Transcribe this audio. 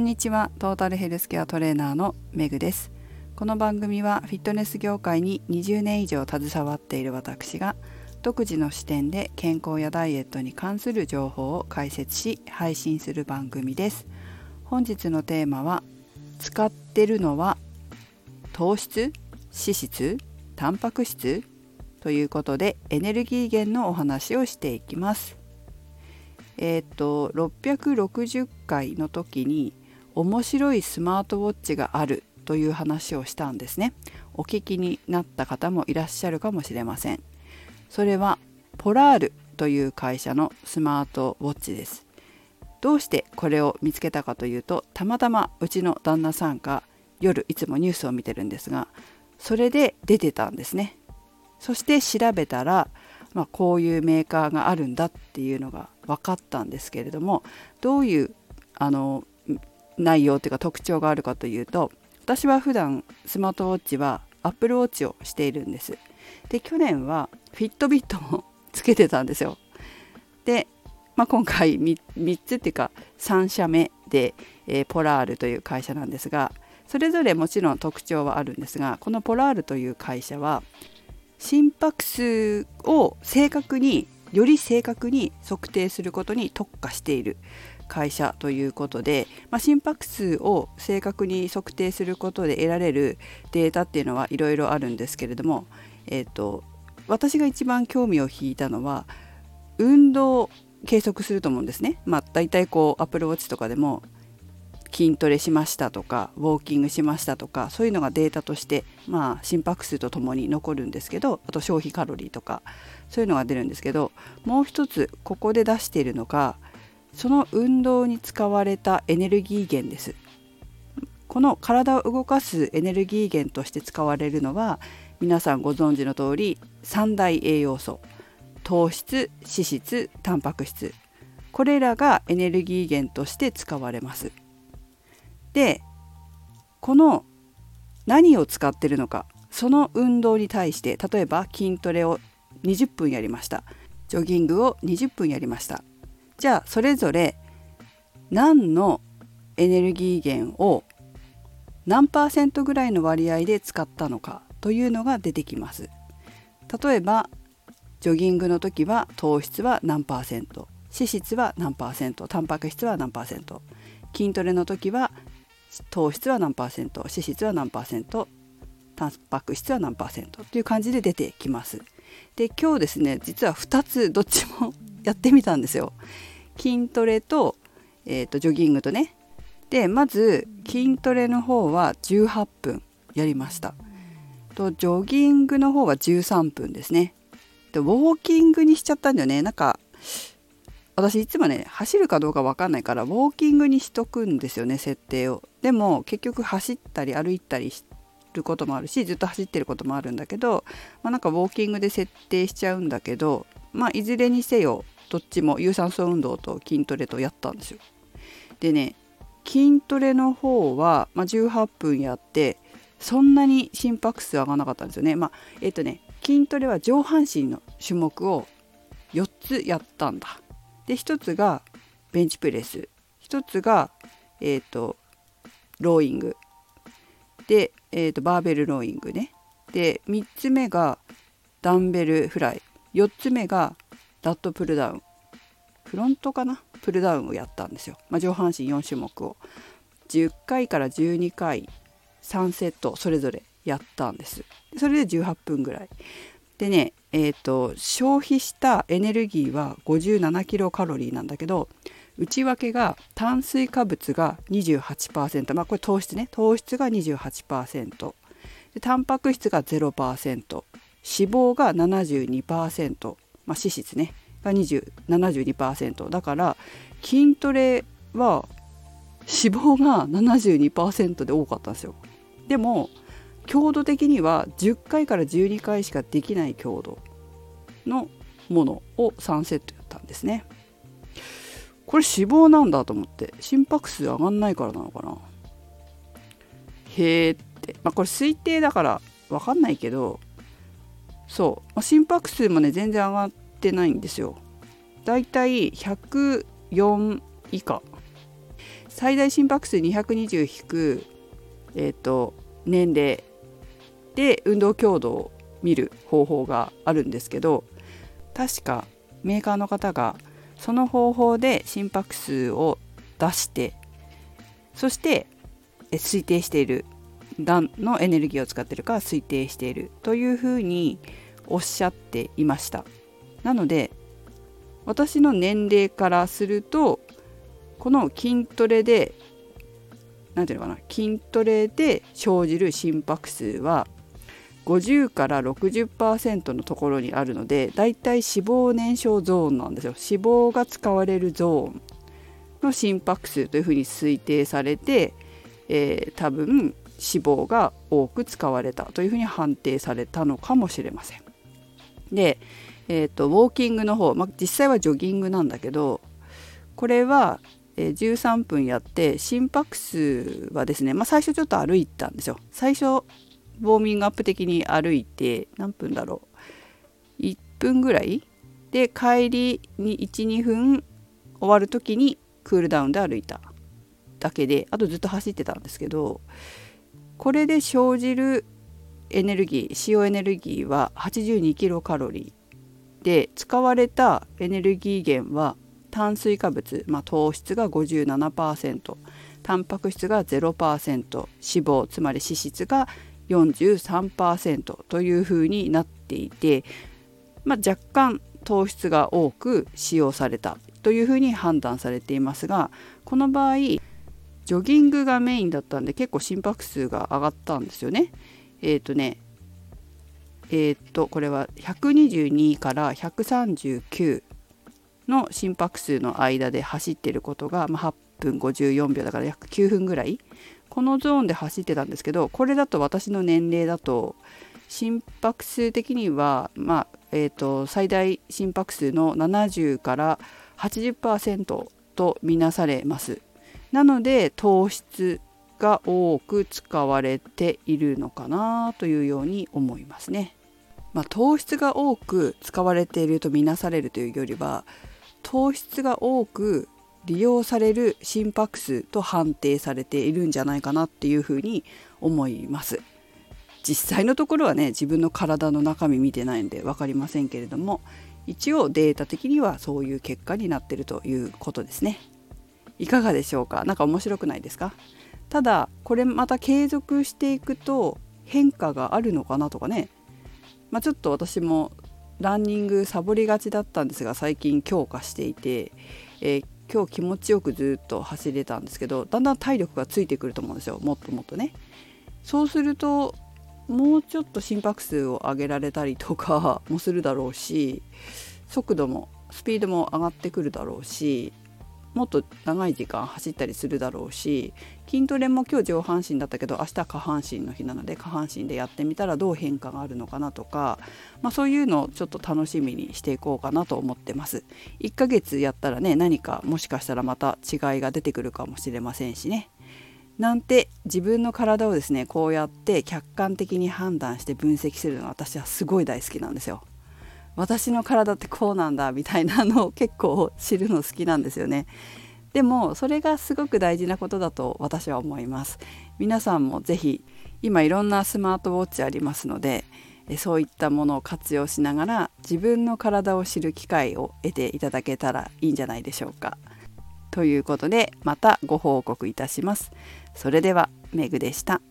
んにちは。トータルヘルスケアトレーナーのメグです。この番組はフィットネス業界に20年以上携わっている私が独自の視点で健康やダイエットに関する情報を解説し配信する番組です。本日のテーマは使ってるのは糖質脂質タンパク質ということでエネルギー源のお話をしていきます。えっ、と660回の時に面白いスマートウォッチがあるという話をしたんですね。お聞きになった方もいらっしゃるかもしれません。それはポラールという会社のスマートウォッチです。どうしてこれを見つけたかというとたまたまうちの旦那さんが夜いつもニュースを見てるんですがそれで出てたんですね。そして調べたら、まあ、こういうメーカーがあるんだっていうのが分かったんですけれどもどういうあの内容というか特徴があるかというと私は普段スマートウォッチは Apple Watch をしているんです。で去年はフィットビットもつけてたんですよ。で、まあ、今回 3, 3, つっていうか3社目で、えー、ポラールという会社なんですがそれぞれもちろん特徴はあるんですがこのポラールという会社は心拍数を正確により正確に測定することに特化している会社ということで、まあ、心拍数を正確に測定することで得られるデータっていうのはいろいろあるんですけれども、えーと、私が一番興味を引いたのは運動計測すると思うんですね。まあ、大体こう Apple Watch とかでも筋トレしましたとかウォーキングしましたとかそういうのがデータとして、まあ、心拍数とともに残るんですけどあと消費カロリーとかそういうのが出るんですけどもう一つここで出しているのがその運動に使われたエネルギー源です。この体を動かすエネルギー源として使われるのは皆さんご存知の通り三大栄養素。糖質脂質タンパク質。これらがエネルギー源として使われます。でこの何を使ってるのかその運動に対して例えば筋トレを20分やりました。ジョギングを20分やりました。じゃあそれぞれ何のエネルギー源を何パーセントぐらいの割合で使ったのかというのが出てきます。例えばジョギングの時は糖質は何パーセント。脂質は何パーセント。タンパク質は何パーセント。筋トレの時は糖質は何パーセント。脂質は何パーセント。タンパク質は何パーセント。という感じで出てきます。で今日ですね実は2つどっちも やってみたんですよ。筋トレと,、えーと、ジョギングとね。でまず筋トレの方は18分やりました。とジョギングの方は13分ですね。でウォーキングにしちゃったんだよね。なんか私いつもね走るかどうか分かんないからウォーキングにしとくんですよね設定を。でも結局走ったり歩いたりることもあるしずっと走ってることもあるんだけど、まあ、なんかウォーキングで設定しちゃうんだけどまあいずれにせよどっちも有酸素運動と筋トレとやったんですよ。でね筋トレの方は、まあ、18分やってそんなに心拍数上がらなかったんですよね。まあ、えっ、ー、とね筋トレは上半身の種目を4つやったんだ。で1つがベンチプレス1つが、えーと、ローイングで、えーとバーベルローイングねで3つ目がダンベルフライ4つ目がラットプルダウン。フロントかな？プルダウンをやったんですよ、まあ、上半身4種目を。10回から12回3セットそれぞれやったんです。それで18分ぐらい。でねえーと、消費したエネルギーは57キロカロリーなんだけど内訳が炭水化物が28%まあこれ糖質ね。糖質が28%でタンパク質が0%脂肪が72%まあ、脂質ね。が72%だから筋トレは脂肪が72%で多かったんですよ。でも強度的には10回から12回しかできない強度のものを3セットやったんですね。これ脂肪なんだと思って心拍数上がんないからなのかな。へえって、まあ、これ推定だから分かんないけどそう、心拍数もね全然上がってないんですよ。だいたい104以下。最大心拍数220引く、えーと、年齢。で運動強度を見る方法があるんですけど確かメーカーの方がその方法で心拍数を出してそして推定している何のエネルギーを使ってるか推定しているというふうにおっしゃっていました。なので私の年齢からするとこの筋トレで何ていうのかな筋トレで生じる心拍数は50から60%のところにあるのでだいたい脂肪燃焼ゾーンなんですよ脂肪が使われるゾーンの心拍数というふうに推定されて、えー、多分脂肪が多く使われたというふうに判定されたのかもしれません。で、えーと、ウォーキングの方、まあ、実際はジョギングなんだけどこれはえ13分やって心拍数はですね、まあ、最初ちょっと歩いたんですよ。最初ウォーミングアップ的に歩いて何分だろう。1分ぐらい。で帰りに12分終わる時にクールダウンで歩いた。だけであとずっと走ってたんですけどこれで生じるエネルギー使用エネルギーは82キロカロリー。で使われたエネルギー源は炭水化物、まあ、糖質が57%タンパク質が0%脂肪つまり脂質が43%というふうになっていて、まあ、若干糖質が多く使用されたというふうに判断されていますがこの場合ジョギングがメインだったんで結構心拍数が上がったんですよね。えっ、ー、とねえっ、とこれは122から139の心拍数の間で走ってることが、まあ、8分54秒だから約9分ぐらいこのゾーンで走ってたんですけどこれだと私の年齢だと心拍数的には、まあえーと、最大心拍数の70から80%とみなされます。なので糖質が多く使われているのかなというように思いますね。まあ、糖質が多く使われているとみなされるというよりは糖質が多く利用される心拍数と判定されているんじゃないかなっていうふうに思います。実際のところはね自分の体の中身見てないんで分かりませんけれども一応データ的にはそういう結果になってるということですね。いかがでしょうか？何か面白くないですか？ただこれまた継続していくと変化があるのかなとかねまあ、ちょっと私もランニングサボりがちだったんですが最近強化していて、えー、今日気持ちよくずっと走れたんですけどだんだん体力がついてくると思うんですよもっともっとね。そうするともうちょっと心拍数を上げられたりとかもするだろうし速度もスピードも上がってくるだろうしもっと長い時間走ったりするだろうし筋トレも今日上半身だったけど明日下半身の日なので下半身でやってみたらどう変化があるのかなとか、まあ、そういうのをちょっと楽しみにしていこうかなと思ってます。1ヶ月やったらね何かもしかしたらまた違いが出てくるかもしれませんしね。なんて自分の体をですねこうやって客観的に判断して分析するのは私はすごい大好きなんですよ。私の体ってこうなんだみたいなのを結構知るの好きなんですよね。でもそれがすごく大事なことだと私は思います。皆さんもぜひ今いろんなスマートウォッチありますのでそういったものを活用しながら自分の体を知る機会を得ていただけたらいいんじゃないでしょうか。ということでまたご報告いたします。それではメグでした。